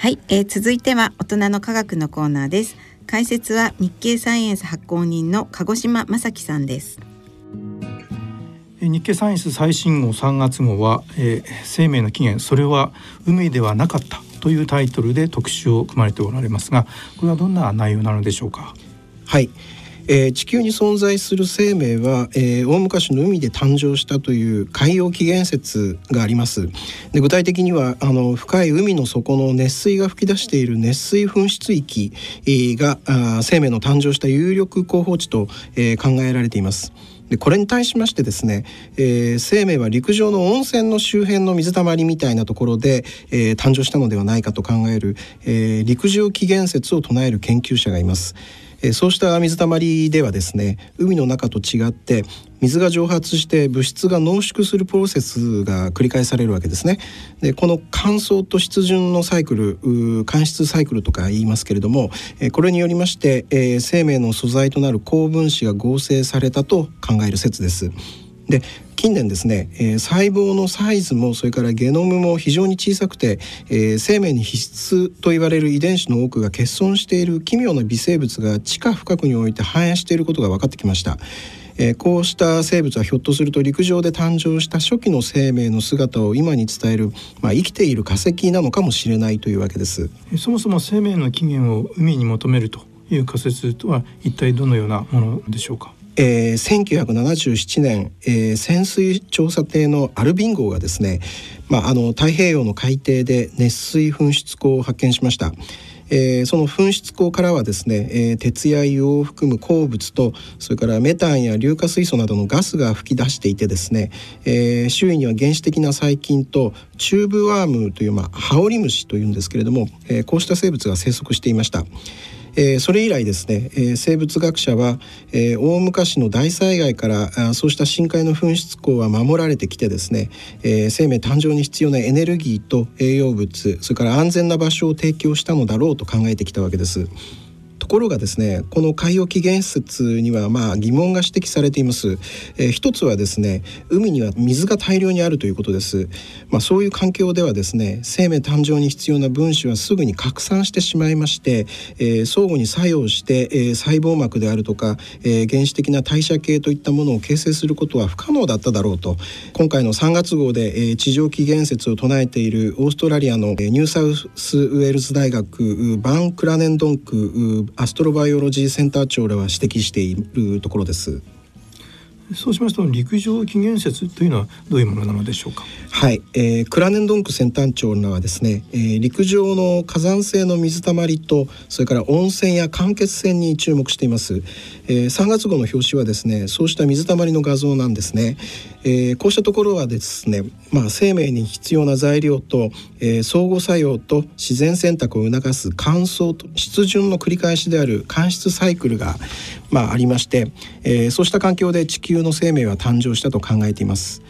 はい、えー、続いては大人の科学のコーナーです。解説は日経サイエンス発行人の鹿児島正樹さんです。日経サイエンス最新号3月号は、えー、生命の起源それは海ではなかったというタイトルで特集を組まれておられますがこれはどんな内容なのでしょうか？はいえー、地球に存在する生命は、えー、大昔の海で誕生したという海洋起源説がありますで具体的にはあの深い海の底の熱水が噴き出している熱水噴出域、があ生命の誕生した有力候補地と、えー、考えられていますでこれに対しましてですね、えー、生命は陸上の温泉の周辺の水たまりみたいなところで、えー、誕生したのではないかと考える、えー、陸上起源説を唱える研究者がいます。えそうした水たまりではですね海の中と違って水が蒸発して物質が濃縮するプロセスが繰り返されるわけですね。でこの乾燥と湿潤のサイクル乾湿サイクルとか言いますけれどもこれによりまして、えー、生命の素材となる高分子が合成されたと考える説です。で近年ですね、えー、細胞のサイズもそれからゲノムも非常に小さくて、えー、生命に必須と言われる遺伝子の多くが欠損している奇妙な微生物が地下深くにおいて繁栄していることが分かってきました。え、こうした生物はひょっとすると陸上で誕生した初期の生命の姿を今に伝える、まあ、生きている化石なのかもしれないというわけですそもそも生命の起源を海に求めるという仮説とは一体どのようなものでしょうか？えー、1977年、えー、潜水調査艇のアルビン号がですね、まあ、あの太平洋の海底で熱水噴出口を発見しました。えー、その噴出口からはですね、えー、鉄や硫黄を含む鉱物とそれからメタンや硫化水素などのガスが噴き出していてですね、えー、周囲には原始的な細菌とチューブワームという、まあ、ハオリムシというんですけれども、え、こうした生物が生息していました。えー、それ以来ですね、えー、生物学者は、えー、大昔の大災害からあそうした深海の噴出口は守られてきてですね、えー、生命誕生に必要なエネルギーと栄養物それから安全な場所を提供したのだろうと考えてきたわけです。ところがですねこの海洋起源説にはまあ疑問が指摘されています、えー、一つはですね海には水が大量にあるということです。まあ、そういう環境ではですね生命誕生に必要な分子はすぐに拡散してしまいまして、えー、相互に作用して、えー、細胞膜であるとか、えー、原始的な代謝系といったものを形成することは不可能だっただろうと。今回の3月号で、えー、地上起源説を唱えているオーストラリアのニューサウスウェールズ大学バン・クラネンドンクアストロバイオロジーセンター長らは指摘しているところです。そうしますと陸上起源説というのはどういうものなのでしょうか？はい、えー、クラネンドンク先端長らはですね、えー、陸上の火山性の水たまりとそれから温泉や間欠泉に注目しています。えー、3月号の表紙はですね、そうした水たまりの画像なんですね。えー、こうしたところはですね、まあ、生命に必要な材料と、えー、相互作用と自然選択を促す乾燥と湿潤の繰り返しである乾湿サイクルが、まあ、ありまして、えー、そうした環境で地球の生命は誕生したと考えています。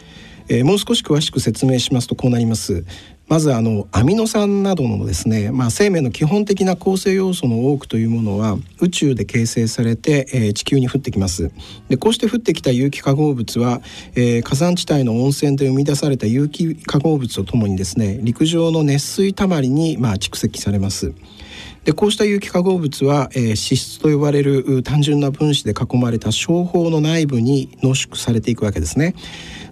えー、もう少し詳しく説明しますとこうなりますまずあのアミノ酸などのですね、まあ、生命の基本的な構成要素の多くというものは宇宙で形成されて、えー、地球に降ってきますでこうして降ってきた有機化合物は、えー、火山地帯の温泉で生み出された有機化合物とともにですね陸上の熱水たまりに、まあ、蓄積されますでこうした有機化合物は、えー、脂質と呼ばれる単純な分子で囲まれた小胞の内部に濃縮されていくわけですね。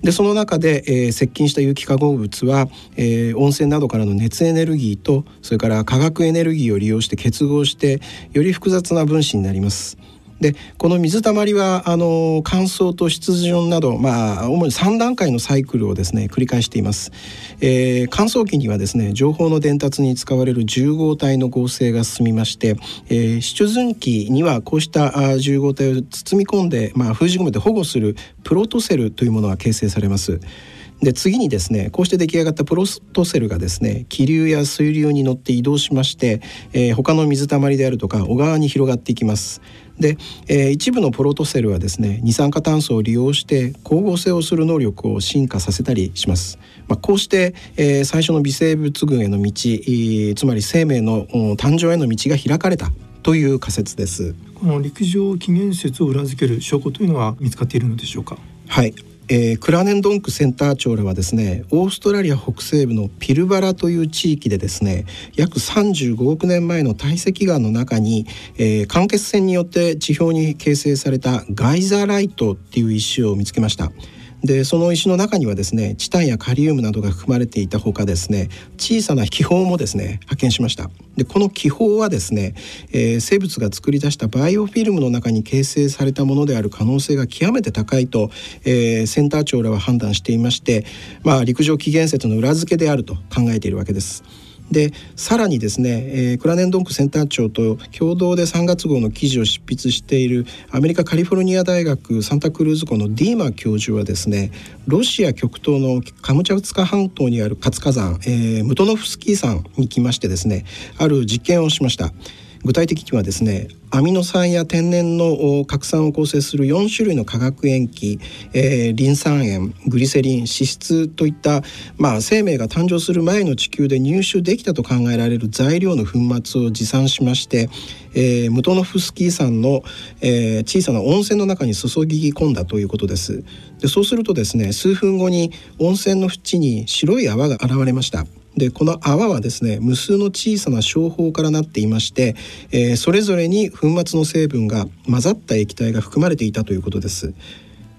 でその中で、えー、接近した有機化合物は、えー、温泉などからの熱エネルギーとそれから化学エネルギーを利用して結合してより複雑な分子になります。でこの水たまりはあの乾燥と湿潤など、まあ、主に3段階のサイクルをですね繰り返しています、えー、乾燥期にはですね情報の伝達に使われる重合体の合成が進みまして、えー、湿潤期にはこうした重合体を包み込んで、まあ、封じ込めて保護するプロトセルというものが形成されます。で次にですねこうして出来上がったプロトセルがですね気流や水流に乗って移動しまして、えー、他の水たまりであるとか小川に広がっていきます。で、えー、一部のプロトセルはですね二酸化炭素を利用して光合成をする能力を進化させたりします。まあ、こうして、えー、最初の微生物群への道、つまり生命の誕生への道が開かれたという仮説です。この陸上起源説を裏付ける証拠というのは見つかっているのでしょうか？はい。えー、クラネンドンクセンター長らはですねオーストラリア北西部のピルバラという地域でですね約35億年前の堆積岩の中に、えー、間欠泉によって地表に形成されたガイザライトっていう石を見つけました。でその石の中にはですねチタンやカリウムなどが含まれていたほかですね小さな気泡もですね発見しましたでこの気泡はですね、えー、生物が作り出したバイオフィルムの中に形成されたものである可能性が極めて高いと、えー、センター長らは判断していまして、まあ、陸上起源説の裏付けであると考えているわけです。でさらにですね、えー、クラネンドンクセンター長と共同で3月号の記事を執筆しているアメリカカリフォルニア大学サンタクルーズ校のディーマ教授はですねロシア極東のカムチャウツカ半島にある活火山、えー、ムトノフスキー山に来ましてですねある実験をしました。具体的にはですねアミノ酸や天然の核酸を構成する4種類の化学塩基、えー、リン酸塩グリセリン脂質といった、まあ、生命が誕生する前の地球で入手できたと考えられる材料の粉末を持参しまして、えー、ムトノフスキー山の、えー、小さな温泉の中に注ぎ込んだということです。でそうするとですね数分後に温泉の縁に白い泡が現れました。でこの泡はですね無数の小さな小胞からなっていまして、えー、それぞれに粉末の成分が混ざった液体が含まれていたということです。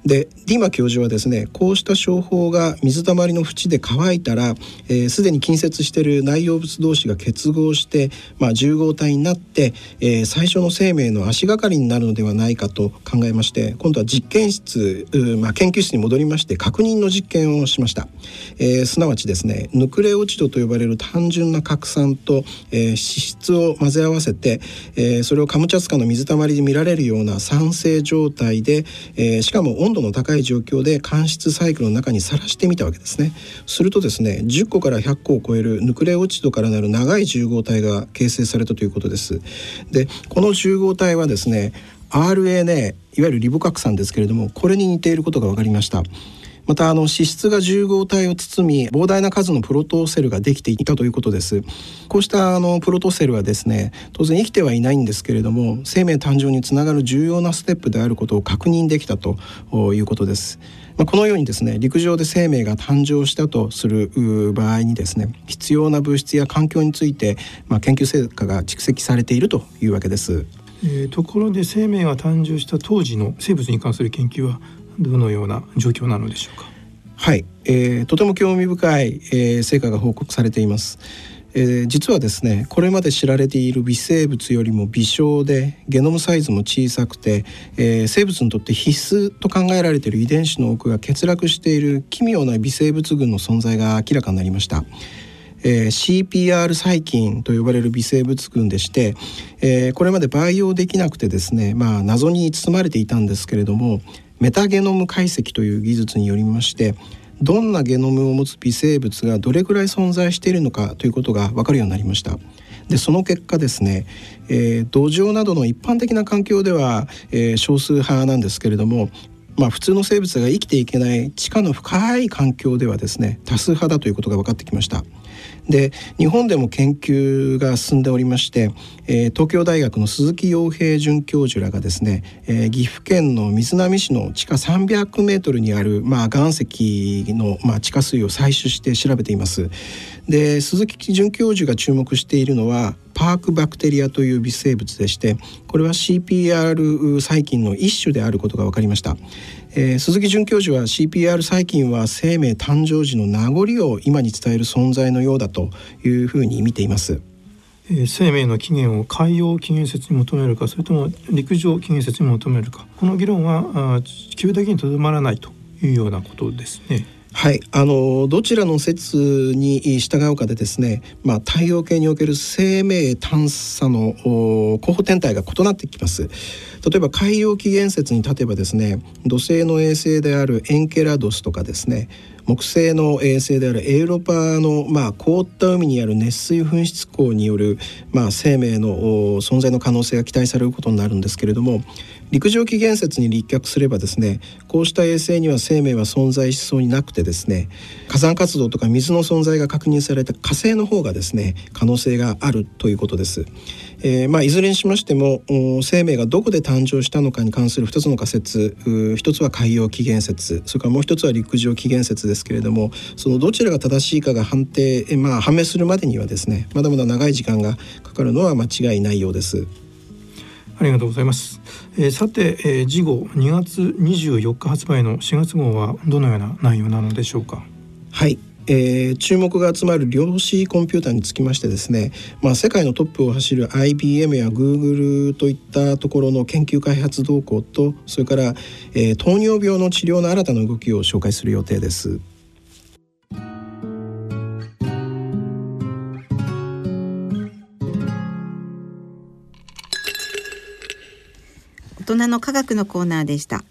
でディマ教授はですねこうした商法が水たまりの縁で乾いたらすで、ー、に近接している内容物同士が結合して、まあ、重合体になって、えー、最初の生命の足がかりになるのではないかと考えまして今度は実験室、まあ、研究室に戻りまして確認の実験をしました、えー、すなわちですねヌクレオチドと呼ばれる単純な核酸と、えー、脂質を混ぜ合わせて、えー、それをカムチャツカの水たまりで見られるような酸性状態で、えー、しかも温温度の高い状況で間質サイクルの中にさらしてみたわけですね。するとですね10個から100個を超えるヌクレオチドからなる長い重合体が形成されたということです。でこの重合体はですね RNA いわゆるリボ核酸ですけれどもこれに似ていることが分かりました。またあの脂質が重合体を包み膨大な数のプロトセルができていたということですこうしたあのプロトセルはですね当然生きてはいないんですけれども生命誕生につながる重要なステップであることを確認できたということですまこのようにですね陸上で生命が誕生したとする場合にですね必要な物質や環境について、まあ、研究成果が蓄積されているというわけです。えー、ところで生命が誕生した当時の生物に関する研究はどのような状況なのでしょうか？はい、えー、とても興味深い、えー、成果が報告されています。えー、実はですねこれまで知られている微生物よりも微小でゲノムサイズも小さくて、えー、生物にとって必須と考えられている遺伝子の多くが欠落している奇妙な微生物群の存在が明らかになりました。えー、CPR 細菌と呼ばれる微生物群でして、えー、これまで培養できなくてですね、まあ、謎に包まれていたんですけれどもメタゲノム解析という技術によりましてどんなゲノムを持つ微生物がどれくらい存在しているのかということが分かるようになりました。でその結果ですね、えー、土壌などの一般的な環境では、えー、少数派なんですけれどもまあ、普通の生物が生きていけない地下の深い環境ではですね多数派だということが分かってきました。で日本でも研究が進んでおりまして、えー、東京大学の鈴木洋平准教授らがですね、えー、岐阜県の瑞浪市の地下300メートルにある、まあ、岩石の、まあ、地下水を採取して調べています。で鈴木准教授が注目しているのはパークバクテリアという微生物でしてこれは CPR 細菌の一種であることが分かりました、えー、鈴木准教授は CPR 細菌は生命誕生時の名残を今に伝える存在のようだというふうに見ています生命の起源を海洋起源説に求めるかそれとも陸上起源説に求めるかこの議論は地球だけにとどまらないというようなことですね。はい、あのどちらの説に従うかでですね、まあ、太陽系における生命探査の候補天体が異なってきます。例えば海洋起源説に立てばですね土星の衛星であるエンケラドスとかですね木星の衛星であるエウロパの、まあ、凍った海にある熱水噴出口による、まあ、生命の存在の可能性が期待されることになるんですけれども陸上起源説に立脚すればですねこうした衛星には生命は存在しそうになくてですね火山活動とか水の存在が確認された火星の方がですね可能性があるということです。えー、まあ、いずれにしましても生命がどこで誕生したのかに関する2つの仮説一つは海洋起源説それからもう一つは陸上起源説ですけれどもそのどちらが正しいかが判定、まあ、判明するまでにはですねまだまだ長い時間がかかるのは間違いないようです。ありがとうございます。えー、さて、えー、次号2月24日発売の4月号はどのような内容なのでしょうか？はい、えー、注目が集まる量子コンピューターにつきましてですね、まあ、世界のトップを走る IBM や Google といったところの研究開発動向とそれから、えー、糖尿病の治療の新たな動きを紹介する予定です。大人の科学のコーナーでした。